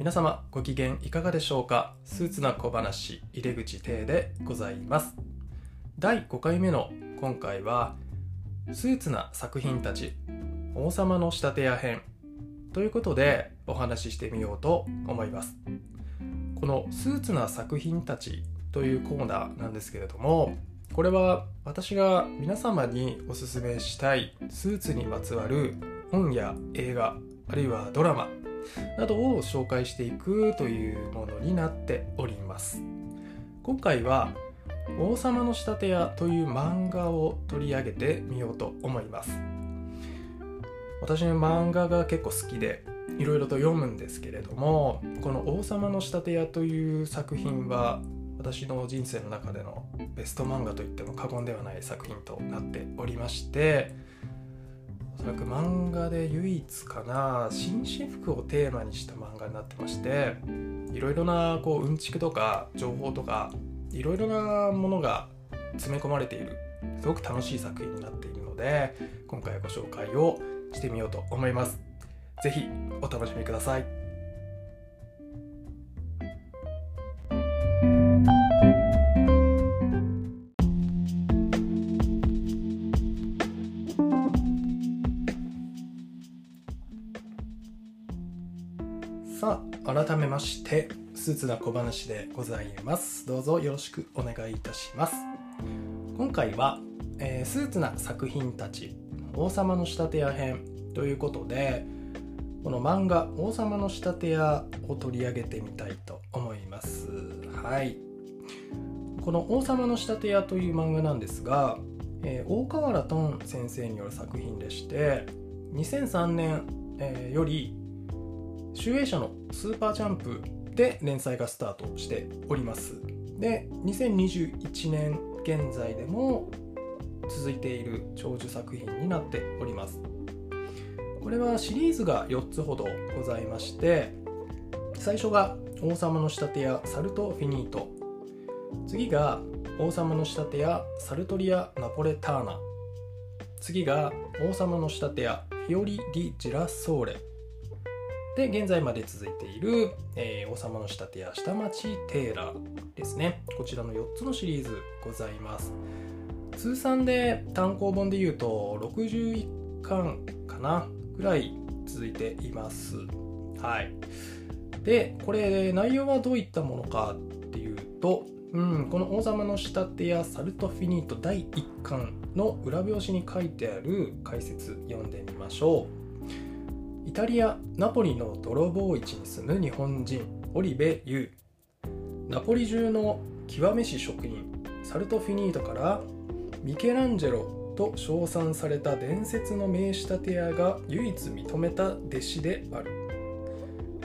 皆様ご機嫌いかがでしょうか？スーツな小話入れ口亭でございます。第5回目の今回はスーツな作品たち王様の仕立て屋編ということでお話ししてみようと思います。このスーツな作品たちというコーナーなんですけれどもこれは私が皆様におすすめしたいスーツにまつわる本や映画あるいはドラマなどを紹介していくというものになっております。今回は「王様の仕立て屋」という漫画を取り上げてみようと思います。私の漫画が結構好きでいろいろと読むんですけれどもこの「王様の仕立て屋」という作品は私の人生の中でのベスト漫画といっても過言ではない作品となっておりましておそらく漫画で唯一かな紳士服をテーマにした漫画になってましていろいろなこううんちくとか情報とかいろいろなものが詰め込まれているすごく楽しい作品になっているので今回ご紹介をしてみようと思います。是非お楽しみください。てスーツな小話でございます。どうぞよろしくお願いいたします。今回は、えー、スーツな作品たち王様の仕立て屋編ということでこの漫画「王様の仕立て屋」を取り上げてみたいと思います。はい。この「王様の仕立て屋」という漫画なんですが、えー、大河原トン先生による作品でして2003年、えー、より集英社のスーパージャンプで連載がスタートしております。で2021年現在でも続いている長寿作品になっております。これはシリーズが4つほどございまして最初が王様の仕立て屋サルト・フィニート。次が王様の仕立て屋サルトリア・ナポレターナ。次が王様の仕立て屋フィオリ・ディ・ジラソーレ。で現在まで続いている、えー、王様の仕立てや下町テーラーですね。こちらの4つのシリーズございます。通算で単行本でいうと61巻かなぐらい続いています。はい。でこれ内容はどういったものかっていうとうん、この王様の仕立てやサルトフィニート第1巻の裏表紙に書いてある解説読んでみましょう。イタリア・ナポリの泥棒市に住む日本人オリベ・ユ。ーナポリ中の極めし職人サルト・フィニートからミケランジェロと称賛された伝説の名仕立て屋が唯一認めた弟子である。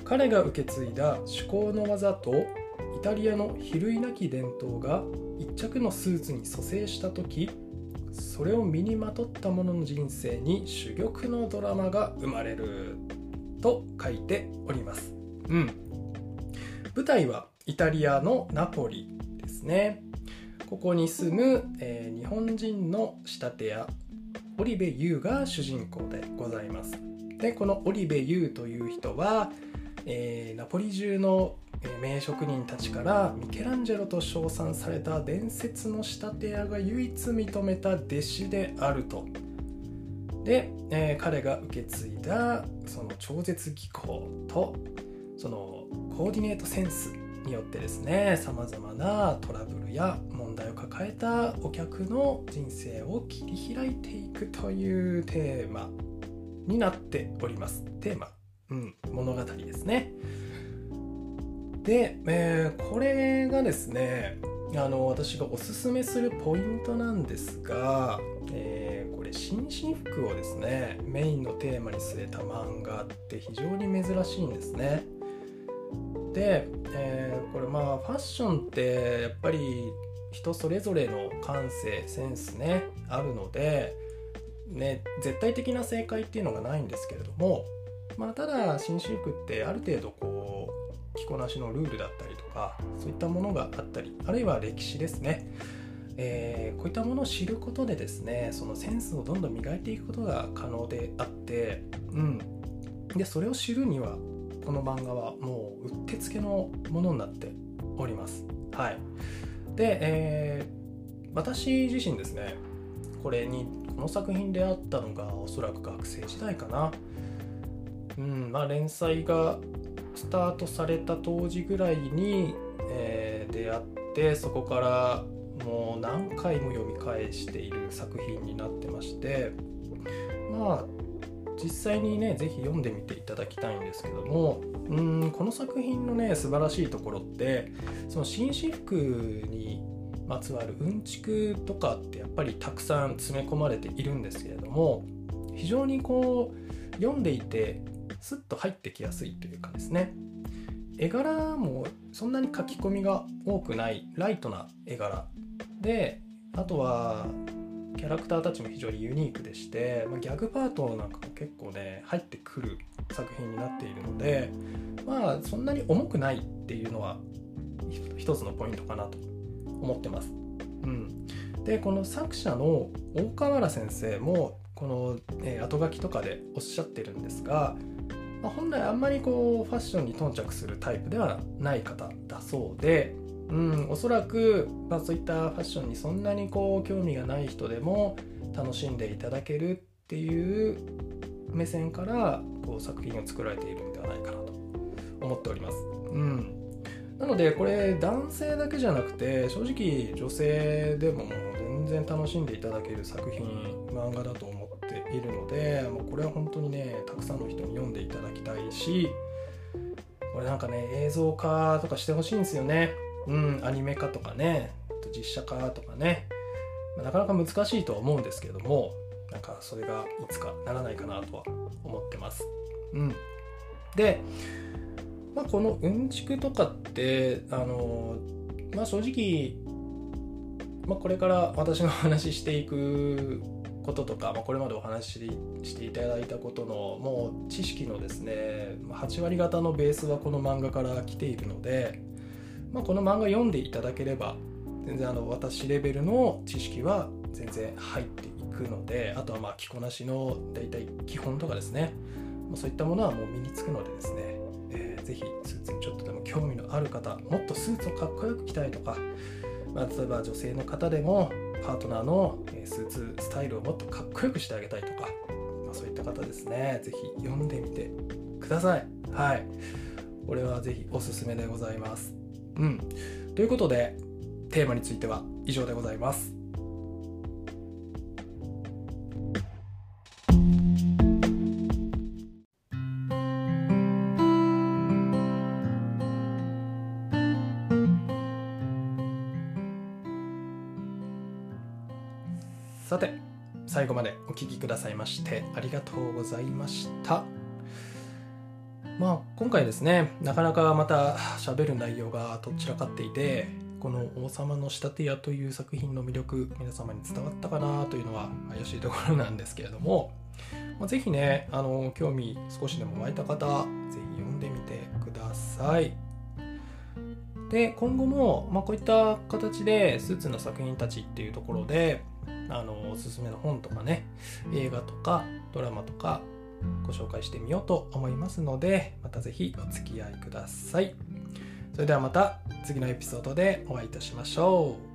彼が受け継いだ趣向の技とイタリアの比類なき伝統が一着のスーツに蘇生した時それを身にまとった者の人生に珠玉のドラマが生まれる。と書いております。うん。舞台はイタリアのナポリですね。ここに住む、えー、日本人の仕立て屋オリベ・ユーが主人公でございます。でこのオリベ・ユーという人は、えー、ナポリ中の名職人たちからミケランジェロと称賛された伝説の仕立て屋が唯一認めた弟子であると。で、えー、彼が受け継いだその超絶技巧とそのコーディネートセンスによってですねさまざまなトラブルや問題を抱えたお客の人生を切り開いていくというテーマになっております。テーマ、うん、物語ですね。で、えー、これがですねあの私がおすすめするポイントなんですが、え、紳士服をですねメインのテーマに据えた漫画って非常に珍しいんですね。で、えー、これまあファッションってやっぱり人それぞれの感性センスねあるので、ね、絶対的な正解っていうのがないんですけれども、まあ、ただ紳士服ってある程度こう着こなしのルールだったりとかそういったものがあったりあるいは歴史ですね、えー、こういったものを知ることでですねそのセンスをどんどん磨いていくことが可能であって、うん、でそれを知るにはこの漫画はもううってつけのものになっております。はい。で、えー、私自身ですねこれにこの作品であったのがおそらく学生時代かな。うんまあ連載がスタートされた当時ぐらいに、えー、出会ってそこからもう何回も読み返している作品になってましてまあ実際にね是非読んでみていただきたいんですけどもうんこの作品のね素晴らしいところってその紳士服にまつわるうんちくとかってやっぱりたくさん詰め込まれているんですけれども非常にこう読んでいてスッと入ってきやすいというかですね。絵柄もそんなに書き込みが多くないライトな絵柄であとはキャラクターたちも非常にユニークでして、まあ、ギャグパートなんかも結構ね入ってくる作品になっているのでまあそんなに重くないっていうのは一つのポイントかなと思ってます。うん、でこの作者の大河原先生もこの、え、後書きとかでおっしゃってるんですが、まあ、本来あんまりこうファッションに頓着するタイプではない方だそうでうん、おそらく、まあ、そういったファッションにそんなにこう興味がない人でも楽しんでいただけるっていう目線からこう作品を作られているんではないかなと思っております。うん、なのでこれ男性だけじゃなくて正直女性でも全然楽しんでいただける作品漫画だと思っているのでもうこれは本当にねたくさんの人に読んでいただきたいしこれなんかね映像化とかしてほしいんですよね。うん、アニメ化とかね実写化とかね、なかなか難しいとは思うんですけどもなんかそれがいつかならないかなとは思ってます。うん、で、まあ、このうんちくとかってあのまあ正直、まあ、これから私の話していくこととか、まあ、これまでお話ししていただいたことのもう知識のですね8割方のベースはこの漫画から来ているのでまあ、この漫画読んでいただければ全然あの私レベルの知識は全然入っていくのであとはまあ着こなしの大体基本とかですね。そういったものはもう身につくのでですね、えー、ぜひスーツにちょっとでも興味のある方もっとスーツをかっこよく着たいとか、まあ、例えば女性の方でもパートナーのスーツスタイルをもっとかっこよくしてあげたいとか、まあ、そういった方ですね。ぜひ読んでみてください。はい。これはぜひおすすめでございます。うん。ということで、テーマについては以上でございます。さて最後までお聴きくださいましてありがとうございました。まあ今回ですねなかなかまた喋る内容がとっちらかっていてこの「王様の仕立て屋」という作品の魅力皆様に伝わったかなというのは怪しいところなんですけれども、まあ、ぜひねあの興味少しでも湧いた方ぜひ読んでみてください。で今後も、まあ、こういった形でスーツの作品たちっていうところであのおすすめの本とかね映画とかドラマとかご紹介してみようと思いますのでまた是非お付き合いください。それではまた次のエピソードでお会いいたしましょう。